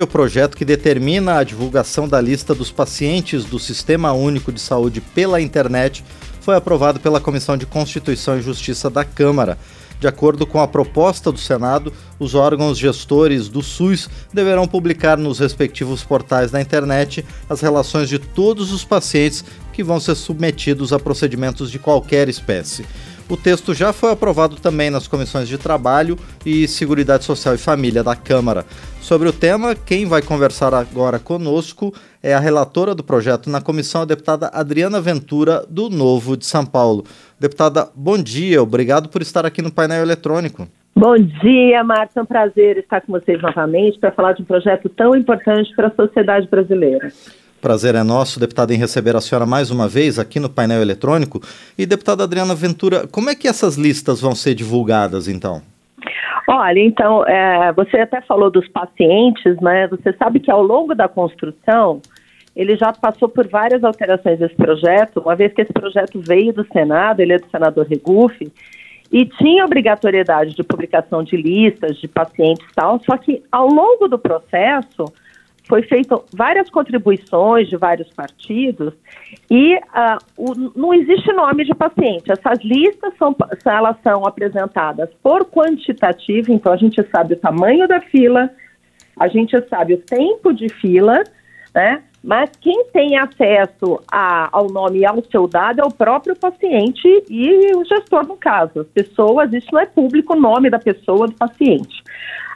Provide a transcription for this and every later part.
O projeto que determina a divulgação da lista dos pacientes do Sistema Único de Saúde pela internet foi aprovado pela Comissão de Constituição e Justiça da Câmara. De acordo com a proposta do Senado, os órgãos gestores do SUS deverão publicar nos respectivos portais da internet as relações de todos os pacientes que vão ser submetidos a procedimentos de qualquer espécie. O texto já foi aprovado também nas comissões de Trabalho e Seguridade Social e Família da Câmara. Sobre o tema, quem vai conversar agora conosco é a relatora do projeto na comissão, a deputada Adriana Ventura, do Novo de São Paulo. Deputada, bom dia, obrigado por estar aqui no painel eletrônico. Bom dia, Marta. É um prazer estar com vocês novamente para falar de um projeto tão importante para a sociedade brasileira. Prazer é nosso, deputada, em receber a senhora mais uma vez aqui no painel eletrônico. E, deputada Adriana Ventura, como é que essas listas vão ser divulgadas, então? Olha, então, é, você até falou dos pacientes, né? Você sabe que ao longo da construção, ele já passou por várias alterações desse projeto, uma vez que esse projeto veio do Senado, ele é do senador Regufe, e tinha obrigatoriedade de publicação de listas de pacientes e tal, só que ao longo do processo foi feito várias contribuições de vários partidos e uh, o, não existe nome de paciente. Essas listas são, elas são apresentadas por quantitativo, então a gente sabe o tamanho da fila, a gente sabe o tempo de fila, né? Mas quem tem acesso a, ao nome e ao seu dado é o próprio paciente e o gestor, no caso. As pessoas, isso não é público o nome da pessoa, do paciente.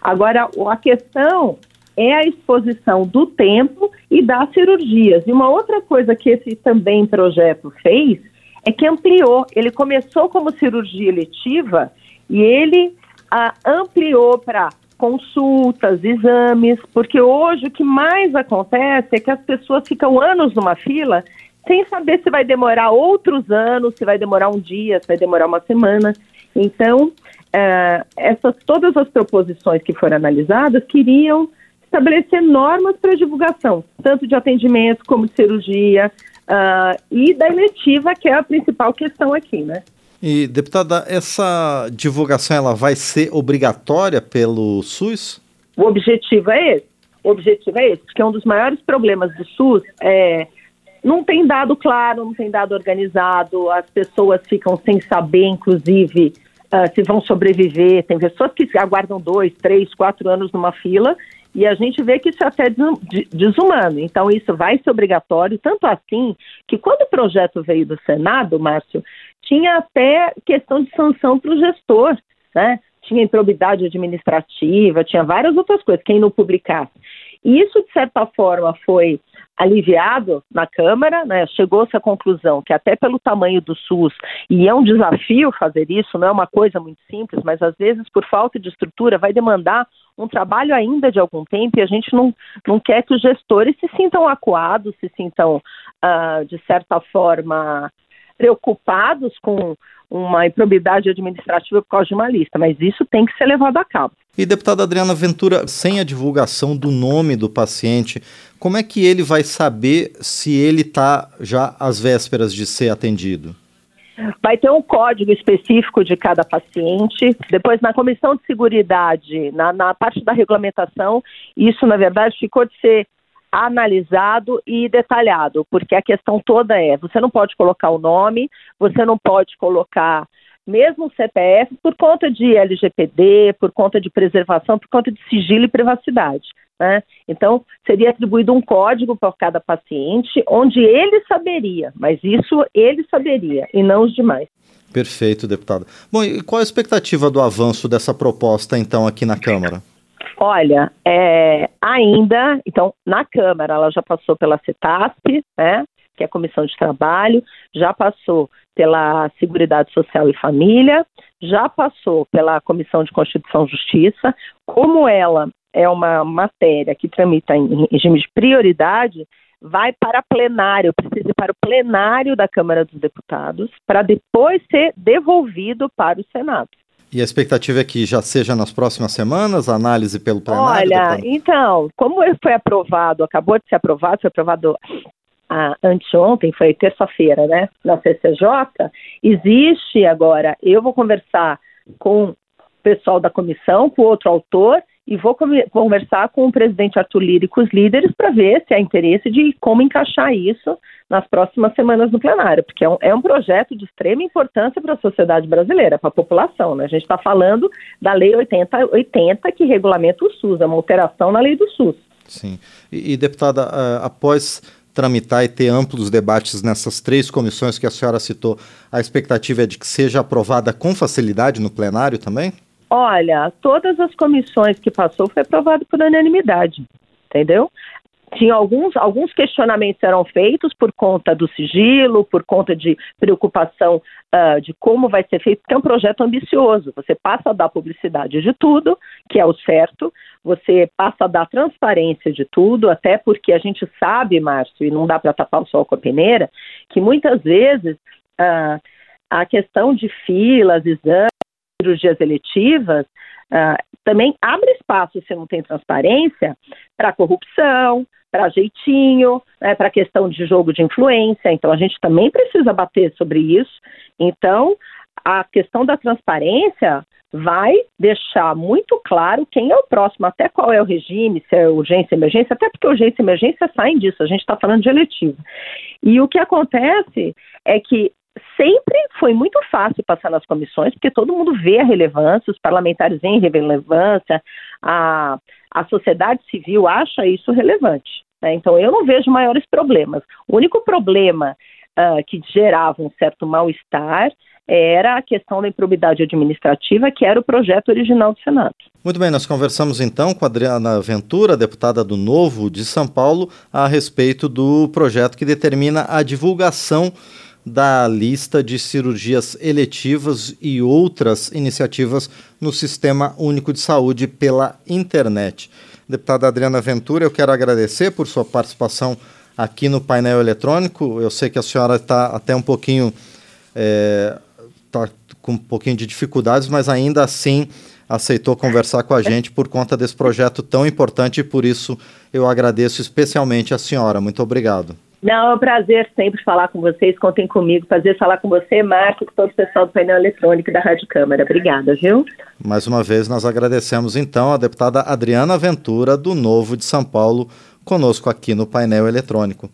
Agora, a questão é a exposição do tempo e das cirurgias. E uma outra coisa que esse também projeto fez é que ampliou. Ele começou como cirurgia eletiva e ele ah, ampliou para consultas, exames, porque hoje o que mais acontece é que as pessoas ficam anos numa fila sem saber se vai demorar outros anos, se vai demorar um dia, se vai demorar uma semana. Então, uh, essas todas as proposições que foram analisadas queriam estabelecer normas para divulgação, tanto de atendimento como de cirurgia uh, e da eletiva, que é a principal questão aqui, né? E, deputada, essa divulgação ela vai ser obrigatória pelo SUS? O objetivo é esse. O objetivo é esse, porque um dos maiores problemas do SUS é não tem dado claro, não tem dado organizado, as pessoas ficam sem saber, inclusive, uh, se vão sobreviver. Tem pessoas que aguardam dois, três, quatro anos numa fila e a gente vê que isso é até desumano. Então, isso vai ser obrigatório, tanto assim que quando o projeto veio do Senado, Márcio, tinha até questão de sanção para o gestor, né? Tinha improbidade administrativa, tinha várias outras coisas, quem não publicasse. E isso, de certa forma, foi aliviado na Câmara, né? chegou-se à conclusão que até pelo tamanho do SUS, e é um desafio fazer isso, não é uma coisa muito simples, mas às vezes por falta de estrutura vai demandar um trabalho ainda de algum tempo e a gente não, não quer que os gestores se sintam acuados, se sintam, uh, de certa forma, preocupados com uma improbidade administrativa por causa de uma lista, mas isso tem que ser levado a cabo. E deputada Adriana Ventura, sem a divulgação do nome do paciente, como é que ele vai saber se ele está já às vésperas de ser atendido? Vai ter um código específico de cada paciente. Depois, na comissão de seguridade, na, na parte da regulamentação, isso, na verdade, ficou de ser analisado e detalhado, porque a questão toda é: você não pode colocar o nome, você não pode colocar mesmo o CPF por conta de LGPD, por conta de preservação, por conta de sigilo e privacidade. Né? Então, seria atribuído um código para cada paciente, onde ele saberia, mas isso ele saberia e não os demais. Perfeito, deputada. Bom, e qual a expectativa do avanço dessa proposta, então, aqui na Câmara? Olha, é, ainda, então, na Câmara, ela já passou pela CETASP, né, que é a Comissão de Trabalho, já passou pela Seguridade Social e Família, já passou pela Comissão de Constituição e Justiça. Como ela é uma matéria que tramita em regime de prioridade, vai para plenário, precisa ir para o plenário da Câmara dos Deputados, para depois ser devolvido para o Senado. E a expectativa é que já seja nas próximas semanas a análise pelo plenário? Olha, deputado? então, como foi aprovado, acabou de ser aprovado, foi aprovado ah, anteontem, foi terça-feira, né, na CCJ, existe agora, eu vou conversar com o pessoal da comissão, com outro autor, e vou conversar com o presidente Arthur Lira e com os líderes para ver se há interesse de como encaixar isso nas próximas semanas no plenário, porque é um, é um projeto de extrema importância para a sociedade brasileira, para a população. Né? A gente está falando da Lei 8080, que regulamenta o SUS, é uma alteração na lei do SUS. Sim. E, e deputada, após tramitar e ter amplos debates nessas três comissões que a senhora citou, a expectativa é de que seja aprovada com facilidade no plenário também? Olha, todas as comissões que passou foi aprovado por unanimidade, entendeu? Tinha alguns, alguns questionamentos eram feitos por conta do sigilo, por conta de preocupação uh, de como vai ser feito, porque é um projeto ambicioso. Você passa a dar publicidade de tudo, que é o certo, você passa a dar transparência de tudo, até porque a gente sabe, Márcio, e não dá para tapar o sol com a peneira, que muitas vezes uh, a questão de filas, exames, cirurgias eletivas, uh, também abre espaço, se não tem transparência, para corrupção, para jeitinho, né, para questão de jogo de influência. Então, a gente também precisa bater sobre isso. Então, a questão da transparência vai deixar muito claro quem é o próximo, até qual é o regime, se é urgência, emergência, até porque urgência e emergência saem disso, a gente está falando de eletivo. E o que acontece é que sempre foi muito fácil passar nas comissões, porque todo mundo vê a relevância, os parlamentares veem relevância, a, a sociedade civil acha isso relevante. Né? Então, eu não vejo maiores problemas. O único problema uh, que gerava um certo mal-estar era a questão da improbidade administrativa, que era o projeto original do Senado. Muito bem, nós conversamos então com a Adriana Ventura, deputada do Novo de São Paulo, a respeito do projeto que determina a divulgação da lista de cirurgias eletivas e outras iniciativas no Sistema Único de Saúde pela internet. Deputada Adriana Ventura, eu quero agradecer por sua participação aqui no painel eletrônico. Eu sei que a senhora está até um pouquinho é, tá com um pouquinho de dificuldades, mas ainda assim aceitou conversar com a gente por conta desse projeto tão importante e por isso eu agradeço especialmente a senhora. Muito obrigado. Não, é um prazer sempre falar com vocês. Contem comigo. Prazer falar com você, Marco, com todo o pessoal do painel eletrônico da Rádio Câmara. Obrigada, viu? Mais uma vez, nós agradecemos então a deputada Adriana Ventura, do Novo de São Paulo, conosco aqui no painel eletrônico.